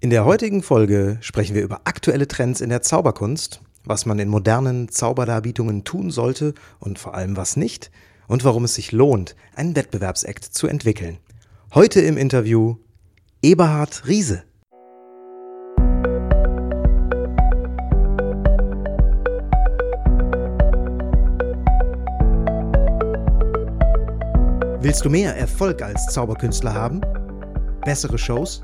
In der heutigen Folge sprechen wir über aktuelle Trends in der Zauberkunst, was man in modernen Zauberdarbietungen tun sollte und vor allem was nicht und warum es sich lohnt, einen Wettbewerbsakt zu entwickeln. Heute im Interview Eberhard Riese. Willst du mehr Erfolg als Zauberkünstler haben? Bessere Shows?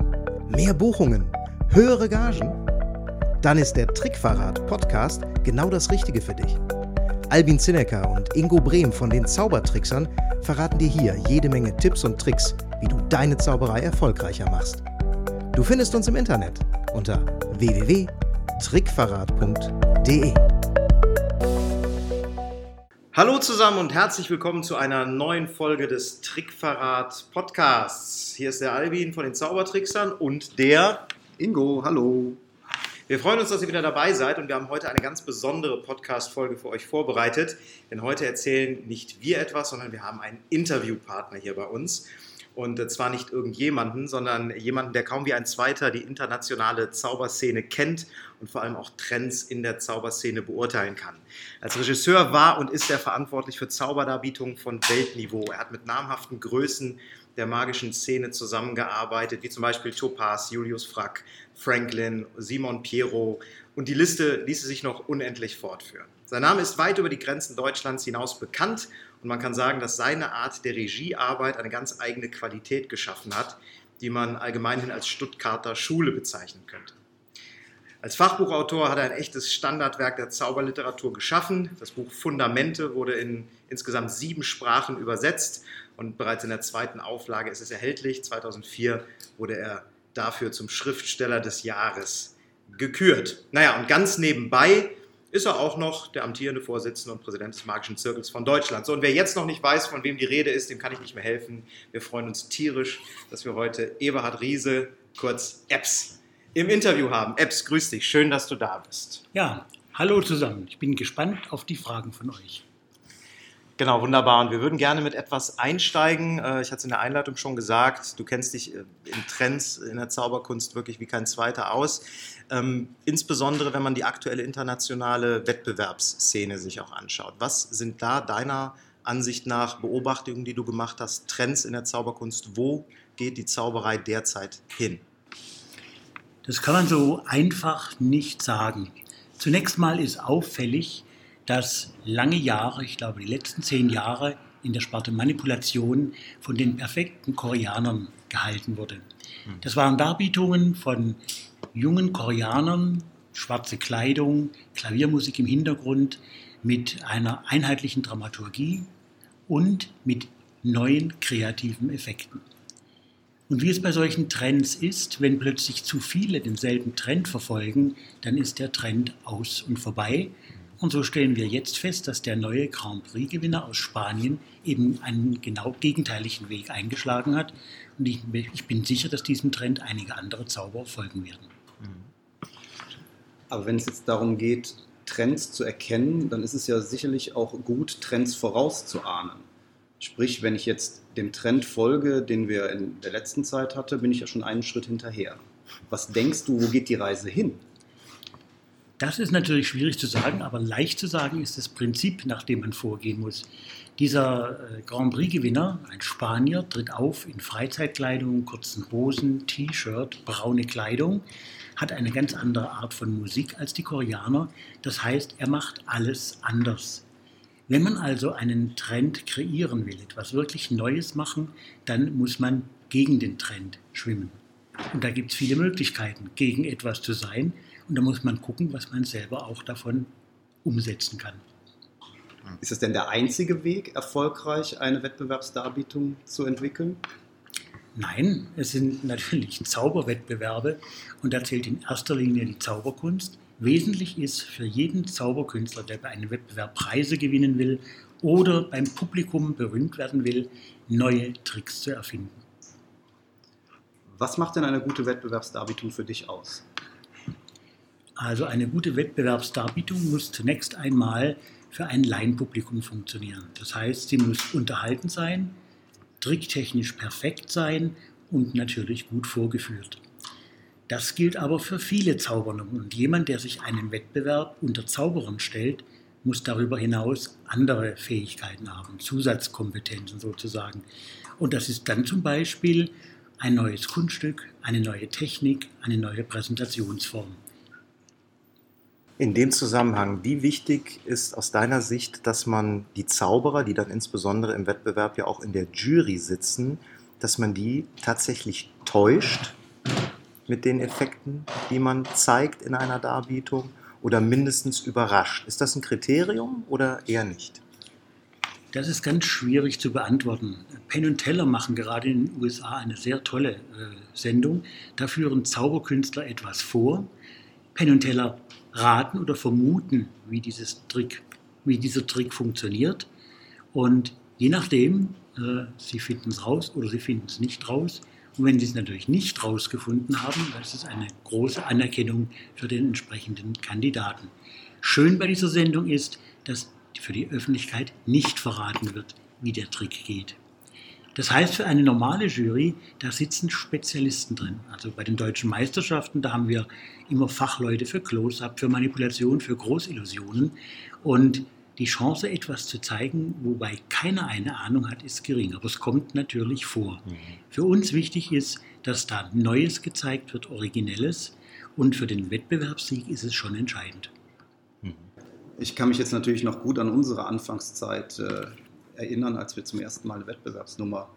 Mehr Buchungen? Höhere Gagen? Dann ist der Trickverrat Podcast genau das Richtige für dich. Albin Zinecker und Ingo Brehm von den Zaubertricksern verraten dir hier jede Menge Tipps und Tricks, wie du deine Zauberei erfolgreicher machst. Du findest uns im Internet unter www.trickverrat.de. Hallo zusammen und herzlich willkommen zu einer neuen Folge des Trickverrat Podcasts. Hier ist der Albin von den Zaubertricksern und der Ingo, hallo. Wir freuen uns, dass ihr wieder dabei seid und wir haben heute eine ganz besondere Podcast-Folge für euch vorbereitet. Denn heute erzählen nicht wir etwas, sondern wir haben einen Interviewpartner hier bei uns. Und äh, zwar nicht irgendjemanden, sondern jemanden, der kaum wie ein Zweiter die internationale Zauberszene kennt und vor allem auch Trends in der Zauberszene beurteilen kann. Als Regisseur war und ist er verantwortlich für Zauberdarbietungen von Weltniveau. Er hat mit namhaften Größen der magischen Szene zusammengearbeitet, wie zum Beispiel Topaz, Julius Frack, Franklin, Simon Piero und die Liste ließe sich noch unendlich fortführen. Sein Name ist weit über die Grenzen Deutschlands hinaus bekannt und man kann sagen, dass seine Art der Regiearbeit eine ganz eigene Qualität geschaffen hat, die man allgemeinhin als Stuttgarter Schule bezeichnen könnte. Als Fachbuchautor hat er ein echtes Standardwerk der Zauberliteratur geschaffen. Das Buch Fundamente wurde in insgesamt sieben Sprachen übersetzt und bereits in der zweiten Auflage ist es erhältlich. 2004 wurde er dafür zum Schriftsteller des Jahres gekürt. Naja, und ganz nebenbei ist er auch noch der amtierende Vorsitzende und Präsident des Magischen Zirkels von Deutschland. So, und wer jetzt noch nicht weiß, von wem die Rede ist, dem kann ich nicht mehr helfen. Wir freuen uns tierisch, dass wir heute Eberhard Riese, kurz Epps, im Interview haben. Epps, grüß dich, schön, dass du da bist. Ja, hallo zusammen. Ich bin gespannt auf die Fragen von euch. Genau, wunderbar. Und wir würden gerne mit etwas einsteigen. Äh, ich hatte es in der Einleitung schon gesagt, du kennst dich äh, in Trends in der Zauberkunst wirklich wie kein zweiter aus. Ähm, insbesondere, wenn man die aktuelle internationale Wettbewerbsszene sich auch anschaut. Was sind da deiner Ansicht nach Beobachtungen, die du gemacht hast, Trends in der Zauberkunst? Wo geht die Zauberei derzeit hin? Das kann man so einfach nicht sagen. Zunächst mal ist auffällig, dass lange Jahre, ich glaube die letzten zehn Jahre, in der Sparte Manipulation von den perfekten Koreanern gehalten wurde. Hm. Das waren Darbietungen von jungen Koreanern, schwarze Kleidung, Klaviermusik im Hintergrund mit einer einheitlichen Dramaturgie und mit neuen kreativen Effekten. Und wie es bei solchen Trends ist, wenn plötzlich zu viele denselben Trend verfolgen, dann ist der Trend aus und vorbei und so stellen wir jetzt fest, dass der neue Grand Prix-Gewinner aus Spanien eben einen genau gegenteiligen Weg eingeschlagen hat. Und ich, ich, bin sicher, dass diesem Trend einige andere Zauberer folgen werden. Aber wenn es jetzt darum geht, Trends zu erkennen, dann ist es ja sicherlich auch gut, Trends vorauszuahnen. Sprich, wenn ich jetzt dem Trend folge, den wir in der letzten Zeit hatten, bin ich ja schon einen Schritt hinterher. Was denkst du, wo geht die Reise hin? Das ist natürlich schwierig zu sagen, aber leicht zu sagen ist das Prinzip, nach dem man vorgehen muss. Dieser äh, Grand Prix-Gewinner, ein Spanier, tritt auf in Freizeitkleidung, kurzen Hosen, T-Shirt, braune Kleidung, hat eine ganz andere Art von Musik als die Koreaner. Das heißt, er macht alles anders. Wenn man also einen Trend kreieren will, etwas wirklich Neues machen, dann muss man gegen den Trend schwimmen. Und da gibt es viele Möglichkeiten, gegen etwas zu sein. Und da muss man gucken, was man selber auch davon umsetzen kann. Ist es denn der einzige Weg, erfolgreich eine Wettbewerbsdarbietung zu entwickeln? Nein, es sind natürlich Zauberwettbewerbe und da zählt in erster Linie die Zauberkunst. Wesentlich ist für jeden Zauberkünstler, der bei einem Wettbewerb Preise gewinnen will oder beim Publikum berühmt werden will, neue Tricks zu erfinden. Was macht denn eine gute Wettbewerbsdarbietung für dich aus? Also eine gute Wettbewerbsdarbietung muss zunächst einmal für ein Laienpublikum funktionieren. Das heißt, sie muss unterhalten sein, tricktechnisch perfekt sein und natürlich gut vorgeführt. Das gilt aber für viele Zaubernummern. Und jemand, der sich einem Wettbewerb unter Zauberern stellt, muss darüber hinaus andere Fähigkeiten haben, Zusatzkompetenzen sozusagen. Und das ist dann zum Beispiel ein neues Kunststück, eine neue Technik, eine neue Präsentationsform. In dem Zusammenhang, wie wichtig ist aus deiner Sicht, dass man die Zauberer, die dann insbesondere im Wettbewerb ja auch in der Jury sitzen, dass man die tatsächlich täuscht mit den Effekten, die man zeigt in einer Darbietung oder mindestens überrascht? Ist das ein Kriterium oder eher nicht? Das ist ganz schwierig zu beantworten. Penn und Teller machen gerade in den USA eine sehr tolle äh, Sendung. Da führen Zauberkünstler etwas vor. Penn und Teller raten oder vermuten, wie, dieses Trick, wie dieser Trick funktioniert. Und je nachdem, äh, sie finden es raus oder sie finden es nicht raus. Und wenn sie es natürlich nicht rausgefunden haben, dann ist es eine große Anerkennung für den entsprechenden Kandidaten. Schön bei dieser Sendung ist, dass für die Öffentlichkeit nicht verraten wird, wie der Trick geht. Das heißt, für eine normale Jury, da sitzen Spezialisten drin. Also bei den deutschen Meisterschaften, da haben wir immer Fachleute für Close-up, für Manipulation, für Großillusionen. Und die Chance, etwas zu zeigen, wobei keiner eine Ahnung hat, ist gering. Aber es kommt natürlich vor. Mhm. Für uns wichtig ist, dass da Neues gezeigt wird, Originelles. Und für den Wettbewerbssieg ist es schon entscheidend. Mhm. Ich kann mich jetzt natürlich noch gut an unsere Anfangszeit äh, erinnern, als wir zum ersten Mal eine Wettbewerbsnummer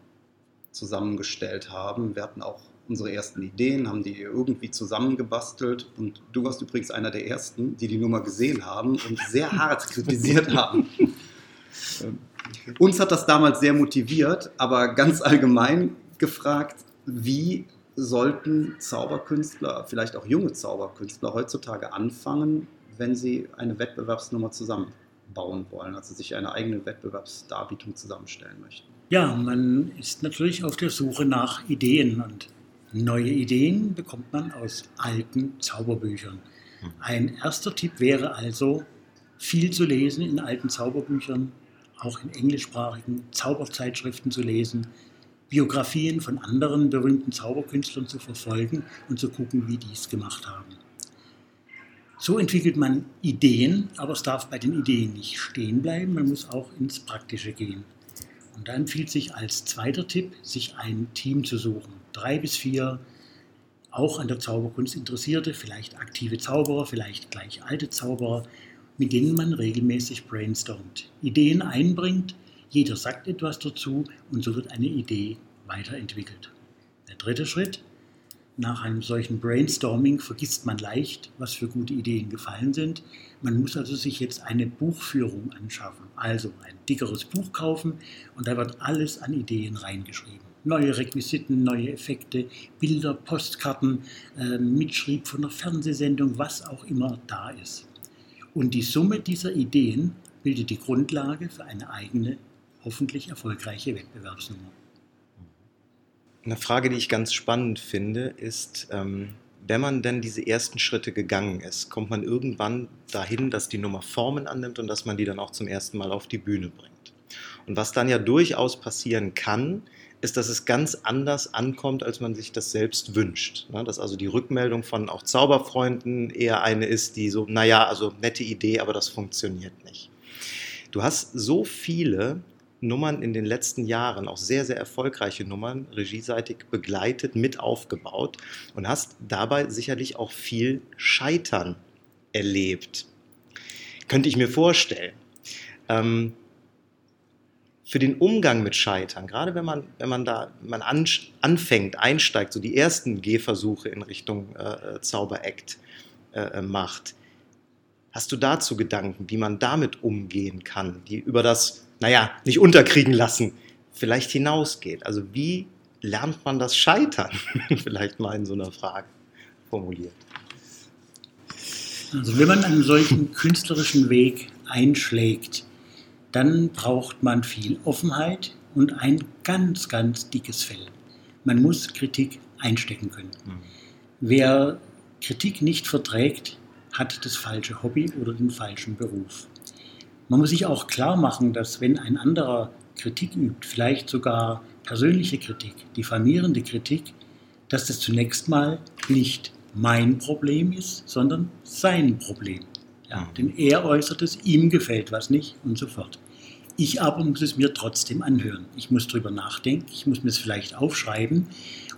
zusammengestellt haben. Wir hatten auch unsere ersten Ideen, haben die irgendwie zusammengebastelt und du warst übrigens einer der ersten, die die Nummer gesehen haben und sehr hart kritisiert haben. Uns hat das damals sehr motiviert, aber ganz allgemein gefragt, wie sollten Zauberkünstler, vielleicht auch junge Zauberkünstler heutzutage anfangen, wenn sie eine Wettbewerbsnummer zusammenbauen wollen, also sich eine eigene Wettbewerbsdarbietung zusammenstellen möchten? Ja, man ist natürlich auf der Suche nach Ideen und Neue Ideen bekommt man aus alten Zauberbüchern. Ein erster Tipp wäre also, viel zu lesen in alten Zauberbüchern, auch in englischsprachigen Zauberzeitschriften zu lesen, Biografien von anderen berühmten Zauberkünstlern zu verfolgen und zu gucken, wie die es gemacht haben. So entwickelt man Ideen, aber es darf bei den Ideen nicht stehen bleiben, man muss auch ins Praktische gehen. Und da empfiehlt sich als zweiter Tipp, sich ein Team zu suchen. Drei bis vier auch an der Zauberkunst Interessierte, vielleicht aktive Zauberer, vielleicht gleich alte Zauberer, mit denen man regelmäßig brainstormt, Ideen einbringt, jeder sagt etwas dazu und so wird eine Idee weiterentwickelt. Der dritte Schritt, nach einem solchen Brainstorming vergisst man leicht, was für gute Ideen gefallen sind. Man muss also sich jetzt eine Buchführung anschaffen, also ein dickeres Buch kaufen und da wird alles an Ideen reingeschrieben. Neue Requisiten, neue Effekte, Bilder, Postkarten, äh, Mitschrieb von einer Fernsehsendung, was auch immer da ist. Und die Summe dieser Ideen bildet die Grundlage für eine eigene, hoffentlich erfolgreiche Wettbewerbsnummer. Eine Frage, die ich ganz spannend finde, ist, ähm, wenn man denn diese ersten Schritte gegangen ist, kommt man irgendwann dahin, dass die Nummer Formen annimmt und dass man die dann auch zum ersten Mal auf die Bühne bringt. Und was dann ja durchaus passieren kann, ist, dass es ganz anders ankommt, als man sich das selbst wünscht. Ne? Dass also die Rückmeldung von auch Zauberfreunden eher eine ist, die so, naja, also nette Idee, aber das funktioniert nicht. Du hast so viele Nummern in den letzten Jahren, auch sehr, sehr erfolgreiche Nummern, regieseitig begleitet, mit aufgebaut und hast dabei sicherlich auch viel Scheitern erlebt. Könnte ich mir vorstellen. Ähm, für den Umgang mit Scheitern, gerade wenn man, wenn man da man an, anfängt, einsteigt, so die ersten Gehversuche in Richtung äh, Zauber-Act äh, macht, hast du dazu Gedanken, wie man damit umgehen kann, die über das naja, nicht unterkriegen lassen, vielleicht hinausgeht. Also wie lernt man das Scheitern? vielleicht mal in so einer Frage formuliert. Also wenn man einen solchen künstlerischen Weg einschlägt, dann braucht man viel Offenheit und ein ganz, ganz dickes Fell. Man muss Kritik einstecken können. Mhm. Wer Kritik nicht verträgt, hat das falsche Hobby oder den falschen Beruf. Man muss sich auch klar machen, dass wenn ein anderer Kritik übt, vielleicht sogar persönliche Kritik, diffamierende Kritik, dass das zunächst mal nicht mein Problem ist, sondern sein Problem. Ja, Mhm. denn er äußert es, ihm gefällt was nicht und so fort. Ich aber muss es mir trotzdem anhören. Ich muss drüber nachdenken, ich muss mir es vielleicht aufschreiben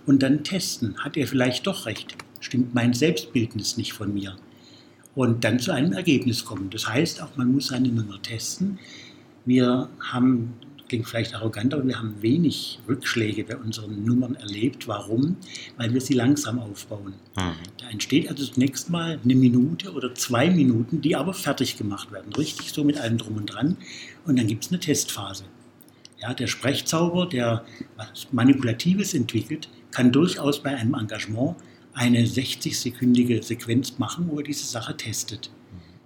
und dann testen. Hat er vielleicht doch recht? Stimmt mein Selbstbildnis nicht von mir? Und dann zu einem Ergebnis kommen. Das heißt auch, man muss seine Nummer testen. Wir haben, klingt vielleicht arrogant, aber wir haben wenig Rückschläge bei unseren Nummern erlebt. Warum? Weil wir sie langsam aufbauen. Mhm. Da entsteht also zunächst mal eine Minute oder zwei Minuten, die aber fertig gemacht werden. Richtig so mit allem drum und dran. Und dann gibt es eine Testphase. Ja, der Sprechzauber, der was Manipulatives entwickelt, kann durchaus bei einem Engagement eine 60-sekündige Sequenz machen, wo er diese Sache testet.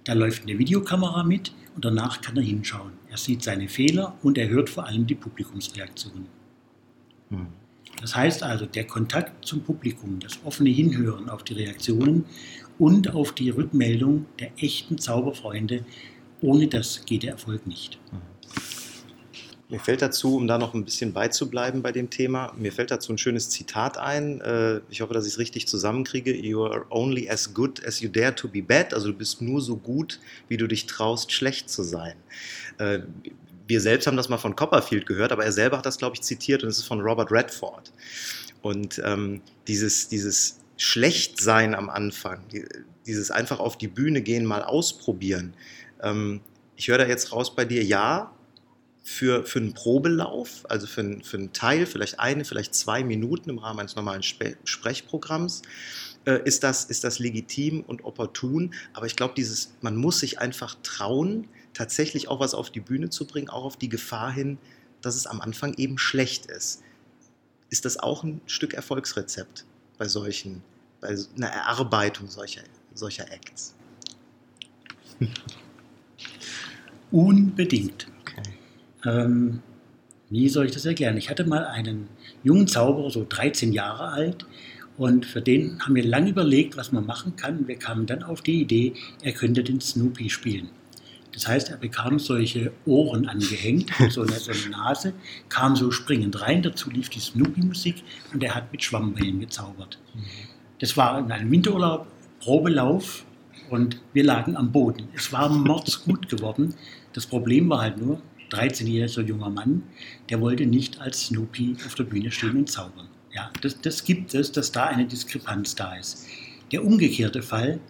Da läuft eine Videokamera mit und danach kann er hinschauen. Er sieht seine Fehler und er hört vor allem die Publikumsreaktionen. Mhm. Das heißt also, der Kontakt zum Publikum, das offene Hinhören auf die Reaktionen und auf die Rückmeldung der echten Zauberfreunde, ohne das geht der Erfolg nicht. Mir fällt dazu, um da noch ein bisschen beizubleiben bei dem Thema, mir fällt dazu ein schönes Zitat ein. Äh, Ich hoffe, dass ich es richtig zusammenkriege. You are only as good as you dare to be bad. Also du bist nur so gut, wie du dich traust, schlecht zu sein. Äh, Wir selbst haben das mal von Copperfield gehört, aber er selber hat das, glaube ich, zitiert und es ist von Robert Redford. Und ähm, dieses, dieses Schlechtsein am Anfang, die, dieses einfach auf die Bühne gehen, mal ausprobieren. Ähm, ich höre da jetzt raus bei dir, ja, für, für einen Probelauf, also für, einen- für einen Teil, vielleicht eine, vielleicht zwei Minuten im Rahmen eines normalen Spe Sprechprogramms, äh, ist, das, ist das legitim und opportun. Aber ich glaube, man muss sich einfach trauen, tatsächlich auch was auf die Bühne zu bringen, auch auf die Gefahr hin, dass es am Anfang eben schlecht ist. Ist das auch ein Stück Erfolgsrezept bei solchen, bei einer Erarbeitung solcher, solcher Acts? Unbedingt. Ähm, wie soll ich das erklären? Ich hatte mal einen jungen Zauberer, so 13 Jahre alt, und für den haben wir lange überlegt, was man machen kann. Wir kamen dann auf die Idee, er könnte den Snoopy spielen. Das heißt, er bekam solche Ohren angehängt, so eine, so eine Nase, kam so springend rein, dazu lief die Snoopy-Musik und er hat mit Schwammbällen gezaubert. Das war in einem Winterurlaub, Probelauf und wir lagen am Boden. Es war mordsgut geworden. Das Problem war halt nur, 13-jähriger junger Mann, der wollte nicht als Snoopy auf der Bühne stehen und zaubern. Ja, das, das gibt es, dass da eine Diskrepanz da ist. Der umgekehrte Fall,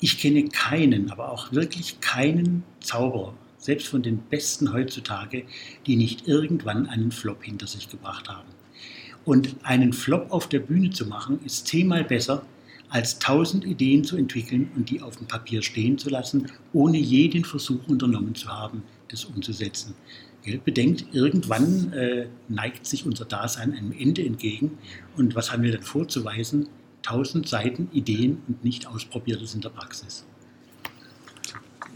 ich kenne keinen, aber auch wirklich keinen Zauberer, selbst von den Besten heutzutage, die nicht irgendwann einen Flop hinter sich gebracht haben. Und einen Flop auf der Bühne zu machen, ist zehnmal besser, als tausend Ideen zu entwickeln und die auf dem Papier stehen zu lassen, ohne jeden Versuch unternommen zu haben, das umzusetzen. Bedenkt, irgendwann äh, neigt sich unser Dasein einem Ende entgegen. Und was haben wir dann vorzuweisen? Tausend Seiten Ideen und nicht Ausprobiertes in der Praxis.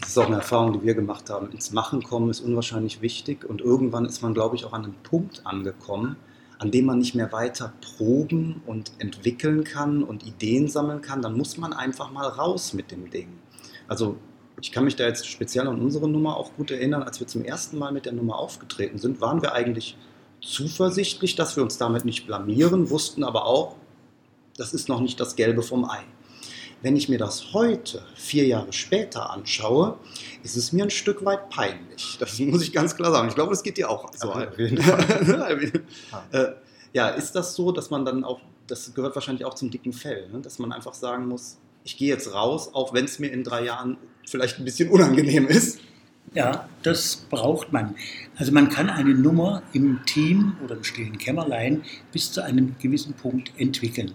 Das ist auch eine Erfahrung, die wir gemacht haben. Ins Machen kommen ist unwahrscheinlich wichtig und irgendwann ist man, glaube ich, auch an einem Punkt angekommen, an dem man nicht mehr weiter proben und entwickeln kann und Ideen sammeln kann. Dann muss man einfach mal raus mit dem Ding. Also ich kann mich da jetzt speziell an unsere Nummer auch gut erinnern. Als wir zum ersten Mal mit der Nummer aufgetreten sind, waren wir eigentlich zuversichtlich, dass wir uns damit nicht blamieren, wussten aber auch, das ist noch nicht das Gelbe vom Ei. Wenn ich mir das heute, vier Jahre später anschaue, ist es mir ein Stück weit peinlich. Das muss ich ganz klar sagen. Ich glaube, das geht dir auch so. Auf jeden Fall. Äh, ja, ist das so, dass man dann auch, das gehört wahrscheinlich auch zum dicken Fell, ne? dass man einfach sagen muss, ich gehe jetzt raus, auch wenn es mir in drei Jahren vielleicht ein bisschen unangenehm ist. Ja, das braucht man. Also man kann eine Nummer im Team oder im stillen Kämmerlein bis zu einem gewissen Punkt entwickeln.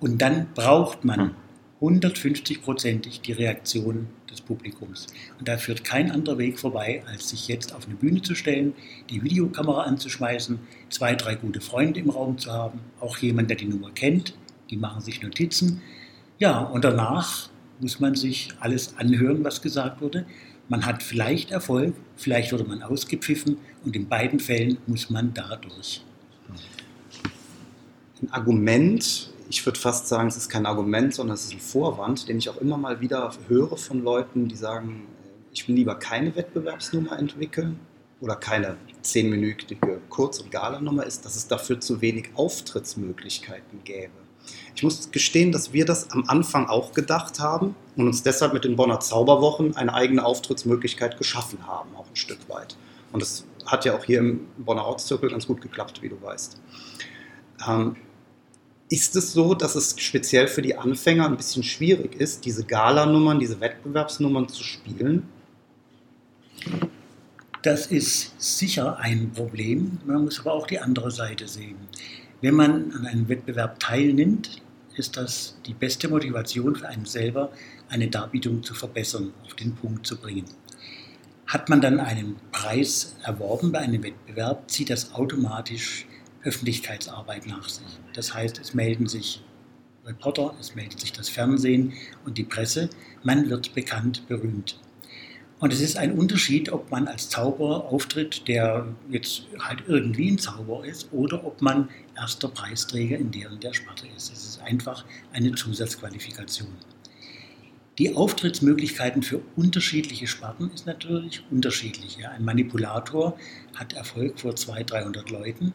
Und dann braucht man 150-prozentig die Reaktion des Publikums. Und da führt kein anderer Weg vorbei, als sich jetzt auf eine Bühne zu stellen, die Videokamera anzuschmeißen, zwei, drei gute Freunde im Raum zu haben, auch jemand, der die Nummer kennt, die machen sich Notizen. Ja, und danach muss man sich alles anhören, was gesagt wurde. Man hat vielleicht Erfolg, vielleicht wurde man ausgepfiffen und in beiden Fällen muss man da durch. ein Argument, ich würde fast sagen, es ist kein Argument, sondern es ist ein Vorwand, den ich auch immer mal wieder höre von Leuten, die sagen, ich will lieber keine Wettbewerbsnummer entwickeln oder keine zehnminütige Kurz- und Galanummer ist, dass es dafür zu wenig Auftrittsmöglichkeiten gäbe. Ich muss gestehen, dass wir das am Anfang auch gedacht haben und uns deshalb mit den Bonner Zauberwochen eine eigene Auftrittsmöglichkeit geschaffen haben, auch ein Stück weit. Und das hat ja auch hier im Bonner Ortszirkel ganz gut geklappt, wie du weißt. Ähm, ist es so, dass es speziell für die Anfänger ein bisschen schwierig ist, diese Galanummern, diese Wettbewerbsnummern zu spielen? Das ist sicher ein Problem. Man muss aber auch die andere Seite sehen. Wenn man an einem Wettbewerb teilnimmt, ist das die beste Motivation für einen selber, eine Darbietung zu verbessern, auf den Punkt zu bringen. Hat man dann einen Preis erworben bei einem Wettbewerb, zieht das automatisch Öffentlichkeitsarbeit nach sich. Das heißt, es melden sich Reporter, es meldet sich das Fernsehen und die Presse. Man wird bekannt, berühmt. Und es ist ein Unterschied, ob man als Zauberer auftritt, der jetzt halt irgendwie ein Zauberer ist, oder ob man erster Preisträger in deren der Sparte ist. Es ist einfach eine Zusatzqualifikation. Die Auftrittsmöglichkeiten für unterschiedliche Sparten ist natürlich unterschiedlich. Ein Manipulator hat Erfolg vor 200, 300 Leuten.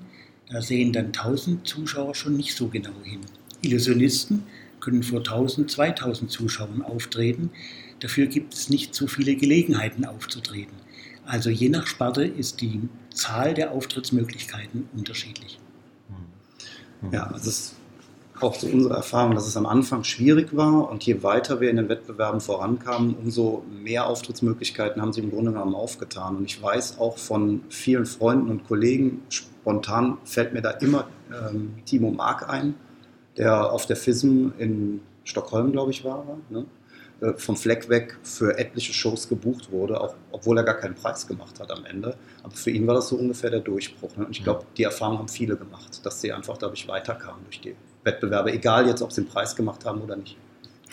Da sehen dann 1000 Zuschauer schon nicht so genau hin. Illusionisten können vor 1000, 2000 Zuschauern auftreten. Dafür gibt es nicht so viele Gelegenheiten aufzutreten. Also je nach Sparte ist die Zahl der Auftrittsmöglichkeiten unterschiedlich. Ja, das ist auch so unsere Erfahrung, dass es am Anfang schwierig war und je weiter wir in den Wettbewerben vorankamen, umso mehr Auftrittsmöglichkeiten haben sie im Grunde genommen aufgetan. Und ich weiß auch von vielen Freunden und Kollegen, spontan fällt mir da immer ähm, Timo Mark ein, der auf der FISM in Stockholm, glaube ich, war. Ne? Äh, vom Fleck weg für etliche Shows gebucht wurde, auch, obwohl er gar keinen Preis gemacht hat am Ende. Aber für ihn war das so ungefähr der Durchbruch. Ne? Und ich glaube, die Erfahrung haben viele gemacht, dass sie einfach dadurch weiterkamen durch die Wettbewerbe, egal jetzt, ob sie einen Preis gemacht haben oder nicht.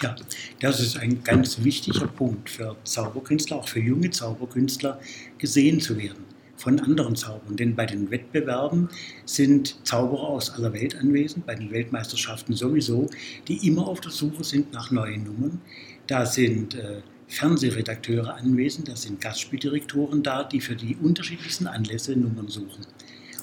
Ja, das ist ein ganz wichtiger Punkt für Zauberkünstler, auch für junge Zauberkünstler, gesehen zu werden von anderen Zaubern. Denn bei den Wettbewerben sind Zauberer aus aller Welt anwesend, bei den Weltmeisterschaften sowieso, die immer auf der Suche sind nach neuen Nummern. Da sind äh, Fernsehredakteure anwesend, da sind Gastspieldirektoren da, die für die unterschiedlichsten Anlässe Nummern suchen.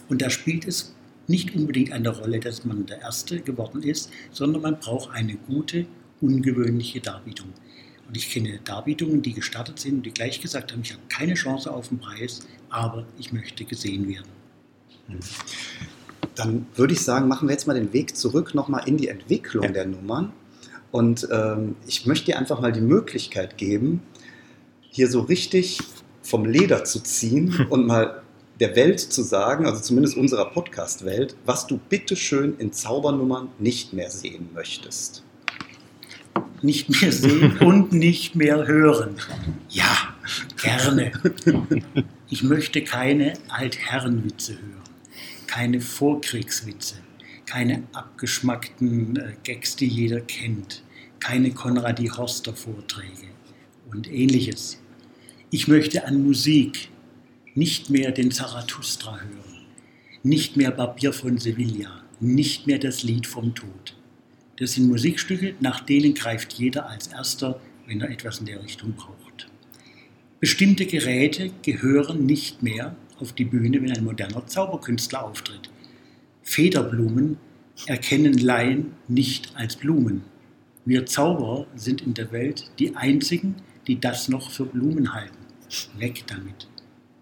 Und da spielt es nicht unbedingt eine Rolle, dass man der Erste geworden ist, sondern man braucht eine gute, ungewöhnliche Darbietung. Und ich kenne Darbietungen, die gestartet sind und die gleich gesagt haben, ich habe keine Chance auf den Preis, aber ich möchte gesehen werden. Dann würde ich sagen, machen wir jetzt mal den Weg zurück nochmal in die Entwicklung ja. der Nummern. Und ähm, ich möchte dir einfach mal die Möglichkeit geben, hier so richtig vom Leder zu ziehen und mal der Welt zu sagen, also zumindest unserer Podcast-Welt, was du bitteschön in Zaubernummern nicht mehr sehen möchtest. Nicht mehr sehen und nicht mehr hören. Ja, gerne. Ich möchte keine Altherrenwitze hören, keine Vorkriegswitze, keine abgeschmackten äh, Gags, die jeder kennt, keine Konradi Horster Vorträge und ähnliches. Ich möchte an Musik nicht mehr den Zarathustra hören, nicht mehr Barbier von Sevilla, nicht mehr das Lied vom Tod. Das sind Musikstücke, nach denen greift jeder als erster, wenn er etwas in der Richtung braucht. Bestimmte Geräte gehören nicht mehr auf die Bühne, wenn ein moderner Zauberkünstler auftritt. Federblumen erkennen Laien nicht als Blumen. Wir Zauberer sind in der Welt die einzigen, die das noch für Blumen halten. Weg damit.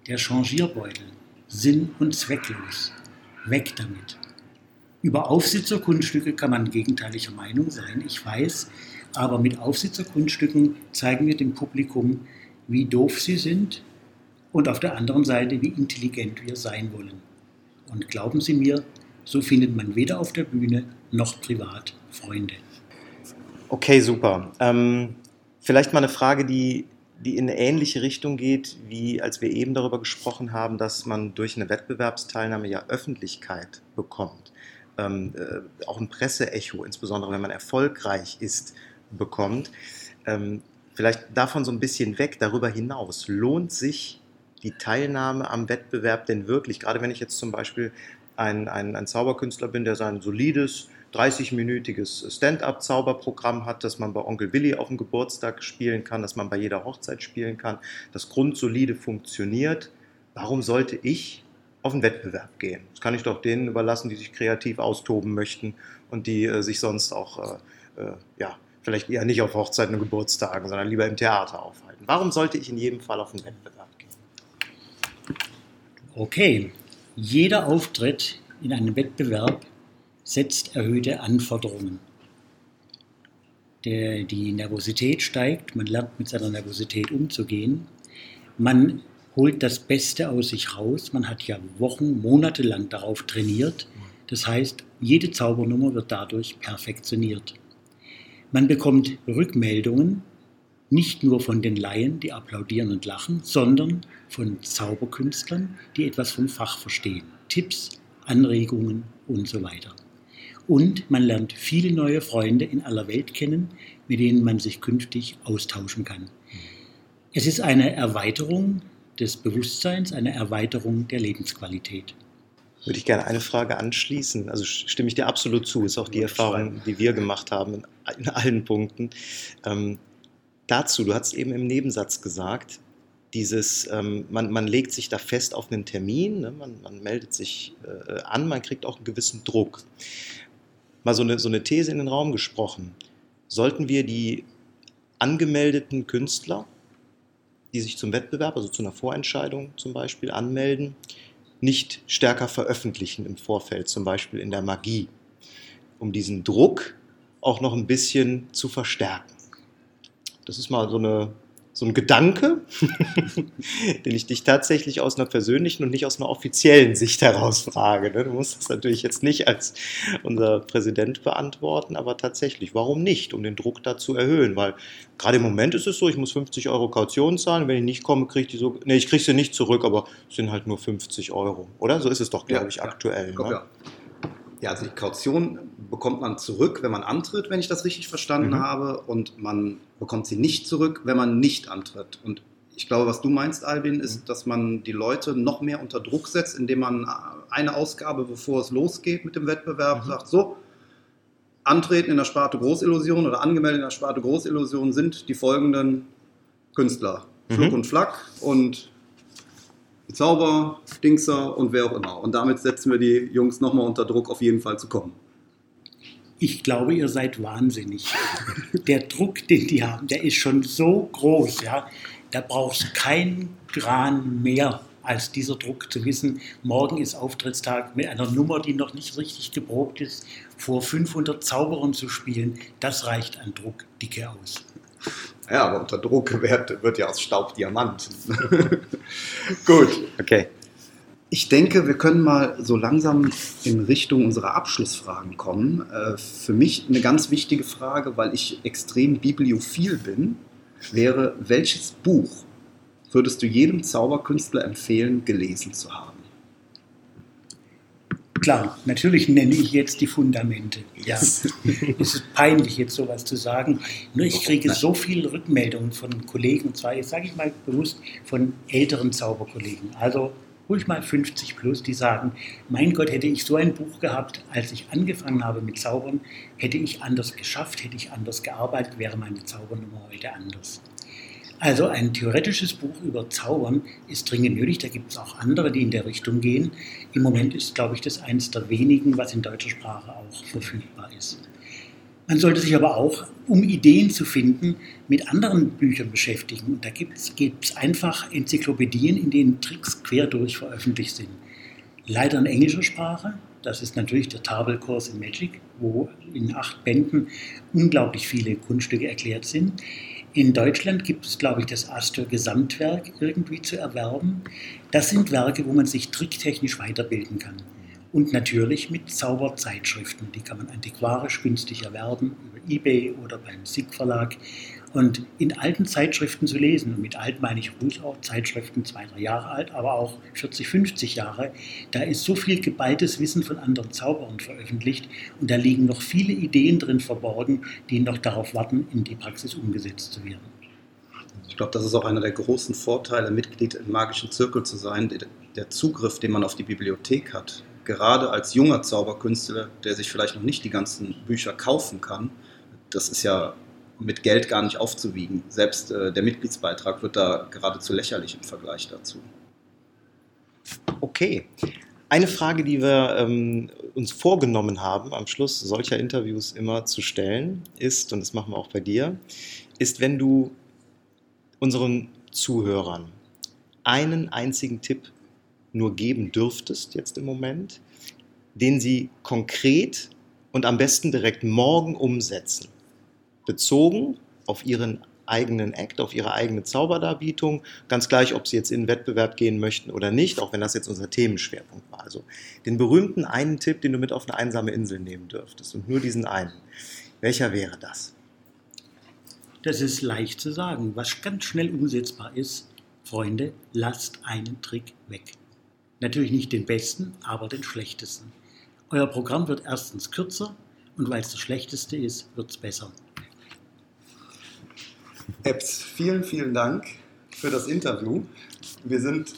Der Changierbeutel, sinn- und zwecklos. Weg damit. Über Aufsitzerkunststücke kann man gegenteiliger Meinung sein, ich weiß, aber mit Aufsitzerkunststücken zeigen wir dem Publikum, wie doof sie sind und auf der anderen Seite, wie intelligent wir sein wollen. Und glauben Sie mir, so findet man weder auf der Bühne noch privat Freunde. Okay, super. Ähm, vielleicht mal eine Frage, die die in eine ähnliche Richtung geht, wie als wir eben darüber gesprochen haben, dass man durch eine Wettbewerbsteilnahme ja Öffentlichkeit bekommt. Ähm, äh, auch ein Presseecho, insbesondere wenn man erfolgreich ist, bekommt. Ähm, vielleicht davon so ein bisschen weg, darüber hinaus. Lohnt sich die Teilnahme am Wettbewerb denn wirklich? Gerade wenn ich jetzt zum Beispiel ein, ein, ein Zauberkünstler bin, der sein solides 30-minütiges Stand-up-Zauberprogramm hat, das man bei Onkel Willi auf dem Geburtstag spielen kann, das man bei jeder Hochzeit spielen kann, das grundsolide funktioniert. Warum sollte ich auf einen Wettbewerb gehen. Das kann ich doch denen überlassen, die sich kreativ austoben möchten und die äh, sich sonst auch, äh, äh, ja, vielleicht eher nicht auf Hochzeiten und Geburtstagen, sondern lieber im Theater aufhalten. Warum sollte ich in jedem Fall auf einen Wettbewerb gehen? Okay, jeder Auftritt in einem Wettbewerb setzt erhöhte Anforderungen. Der, die Nervosität steigt, man lernt mit seiner Nervosität umzugehen. Man holt das Beste aus sich raus. Man hat ja Wochen, Monate lang darauf trainiert. Das heißt, jede Zaubernummer wird dadurch perfektioniert. Man bekommt Rückmeldungen, nicht nur von den Laien, die applaudieren und lachen, sondern von Zauberkünstlern, die etwas vom Fach verstehen. Tipps, Anregungen und so weiter. Und man lernt viele neue Freunde in aller Welt kennen, mit denen man sich künftig austauschen kann. Es ist eine Erweiterung des Bewusstseins, eine Erweiterung der Lebensqualität. Würde ich gerne eine Frage anschließen. Also stimme ich dir absolut zu. Ist auch die Erfahrung, die wir gemacht haben in, allen Punkten. Ähm, dazu, du hast eben im Nebensatz gesagt, dieses, ähm, man, man legt sich da fest auf einen Termin, ne? man, man meldet sich äh, an, man kriegt auch einen gewissen Druck. Mal so eine, so eine These in den Raum gesprochen. Sollten wir die angemeldeten Künstler die sich zum Wettbewerb, also zu einer Vorentscheidung zum Beispiel anmelden, nicht stärker veröffentlichen im Vorfeld, zum Beispiel in der Magie, um diesen Druck auch noch ein bisschen zu verstärken. Das ist mal so eine so ein Gedanke, den ich dich tatsächlich aus einer persönlichen und nicht aus einer offiziellen Sicht heraus frage. Ne? Du musst das natürlich jetzt nicht als unser Präsident beantworten, aber tatsächlich, warum nicht, um den Druck da zu erhöhen? Weil gerade im Moment ist es so, ich muss 50 Euro Kaution zahlen, wenn ich nicht komme, kriege ich die so, nee, ich kriege sie nicht zurück, aber es sind halt nur 50 Euro, oder? So ist es doch, glaube ja, ich, aktuell. Ja, ne? Ja, also die Kaution bekommt man zurück, wenn man antritt, wenn ich das richtig verstanden mhm. habe, und man bekommt sie nicht zurück, wenn man nicht antritt. Und ich glaube, was du meinst, Albin, ist, mhm. dass man die Leute noch mehr unter Druck setzt, indem man eine Ausgabe, bevor es losgeht mit dem Wettbewerb, mhm. sagt, so, antreten in der Sparte Großillusion oder angemeldet in der Sparte Großillusion sind die folgenden Künstler. Mhm. Fluck und Flack und Zauber, Dingser und wer auch immer. Und damit setzen wir die Jungs nochmal unter Druck, auf jeden Fall zu kommen. Ich glaube, ihr seid wahnsinnig. Der Druck, den die haben, der ist schon so groß. Ja? Da brauchst keinen Gran mehr als dieser Druck zu wissen, morgen ist Auftrittstag mit einer Nummer, die noch nicht richtig geprobt ist, vor 500 Zauberern zu spielen. Das reicht an Druck dicke aus. Ja, aber unter Druck wird, wird ja aus Staub Diamant. Gut. Okay. Ich denke, wir können mal so langsam in Richtung unserer Abschlussfragen kommen. Äh, für mich eine ganz wichtige Frage, weil ich extrem bibliophil bin, wäre, welches Buch würdest du jedem Zauberkünstler empfehlen, gelesen zu haben? Klar, natürlich nenne ich jetzt die Fundamente. Ja. es ist peinlich, jetzt sowas zu sagen. Nur ich kriege so viele Rückmeldungen von Kollegen, und zwar, jetzt sage ich mal bewusst, von älteren Zauberkollegen. Also ruhig mal 50 plus, die sagen, mein Gott, hätte ich so ein Buch gehabt, als ich angefangen habe mit Zaubern, hätte ich anders geschafft, hätte ich anders gearbeitet, wäre meine Zaubernummer heute anders. Also ein theoretisches Buch über Zaubern ist dringend nötig. Da gibt es auch andere, die in der Richtung gehen. Im Moment ist, glaube ich, das eines der wenigen, was in deutscher Sprache auch verfügbar ist. Man sollte sich aber auch, um Ideen zu finden, mit anderen Büchern beschäftigen. Und da gibt es einfach Enzyklopädien, in denen Tricks quer durch veröffentlicht sind. Leider in englischer Sprache. Das ist natürlich der Tabelkurs in Magic, wo in acht Bänden unglaublich viele Kunststücke erklärt sind. In Deutschland gibt es, glaube ich, das Astor Gesamtwerk irgendwie zu erwerben. Das sind Werke, wo man sich tricktechnisch weiterbilden kann. Und natürlich mit Zauberzeitschriften. Die kann man antiquarisch günstig erwerben über Ebay oder beim SIG Verlag und in alten Zeitschriften zu lesen. Und mit alt meine ich ruhig auch Zeitschriften zwei, drei Jahre alt, aber auch 40, 50 Jahre. Da ist so viel geballtes Wissen von anderen Zauberern veröffentlicht und da liegen noch viele Ideen drin verborgen, die noch darauf warten, in die Praxis umgesetzt zu werden. Ich glaube, das ist auch einer der großen Vorteile, Mitglied im magischen Zirkel zu sein, der Zugriff, den man auf die Bibliothek hat. Gerade als junger Zauberkünstler, der sich vielleicht noch nicht die ganzen Bücher kaufen kann, das ist ja mit Geld gar nicht aufzuwiegen. Selbst äh, der Mitgliedsbeitrag wird da geradezu lächerlich im Vergleich dazu. Okay. Eine Frage, die wir ähm, uns vorgenommen haben, am Schluss solcher Interviews immer zu stellen, ist, und das machen wir auch bei dir, ist, wenn du unseren Zuhörern einen einzigen Tipp nur geben dürftest jetzt im Moment, den sie konkret und am besten direkt morgen umsetzen, bezogen auf ihren eigenen Act, auf ihre eigene Zauberdarbietung, ganz gleich, ob sie jetzt in den Wettbewerb gehen möchten oder nicht, auch wenn das jetzt unser Themenschwerpunkt war. Also den berühmten einen Tipp, den du mit auf eine einsame Insel nehmen dürftest und nur diesen einen. Welcher wäre das? Das ist leicht zu sagen. Was ganz schnell umsetzbar ist, Freunde, lasst einen Trick weg. Natürlich nicht den besten, aber den schlechtesten. Euer Programm wird erstens kürzer und weil es das schlechteste ist, wird es besser. Epps, vielen, vielen Dank für das Interview. Wir sind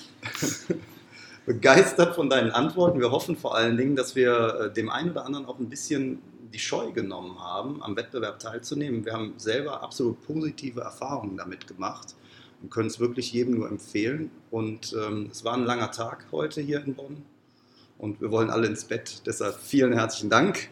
begeistert von deinen Antworten. Wir hoffen vor allen Dingen, dass wir äh, dem einen oder anderen auch ein bisschen die Scheu genommen haben, am Wettbewerb teilzunehmen. Wir haben selber absolut positive Erfahrungen damit gemacht und können es wirklich jedem nur empfehlen. Und ähm, es war ein langer Tag heute hier in Bonn und wir wollen alle ins Bett. Deshalb vielen herzlichen Dank.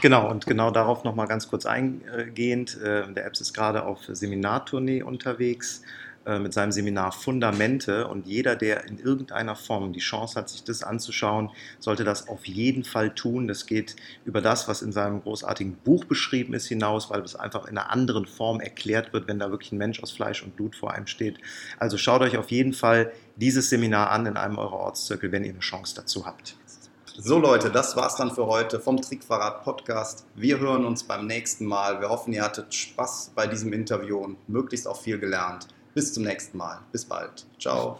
Genau, und genau darauf nochmal ganz kurz eingehend. Äh, der Apps ist gerade auf Seminartournee unterwegs äh, mit seinem Seminar Fundamente und jeder, der in irgendeiner Form die Chance hat, sich das anzuschauen, sollte das auf jeden Fall tun. Das geht über das, was in seinem großartigen Buch beschrieben ist, hinaus, weil es einfach in einer anderen Form erklärt wird, wenn da wirklich ein Mensch aus Fleisch und Blut vor einem steht. Also schaut euch auf jeden Fall dieses Seminar an in einem eurer Ortszirkel, wenn ihr eine Chance dazu habt. So Leute, das war's dann für heute vom Trickverrat Podcast. Wir hören uns beim nächsten Mal. Wir hoffen, ihr hattet Spaß bei diesem Interview und möglichst auch viel gelernt. Bis zum nächsten Mal. Bis bald. Ciao.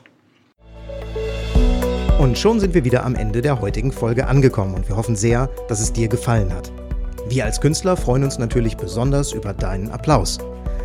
Und schon sind wir wieder am Ende der heutigen Folge angekommen und wir hoffen sehr, dass es dir gefallen hat. Wir als Künstler freuen uns natürlich besonders über deinen Applaus.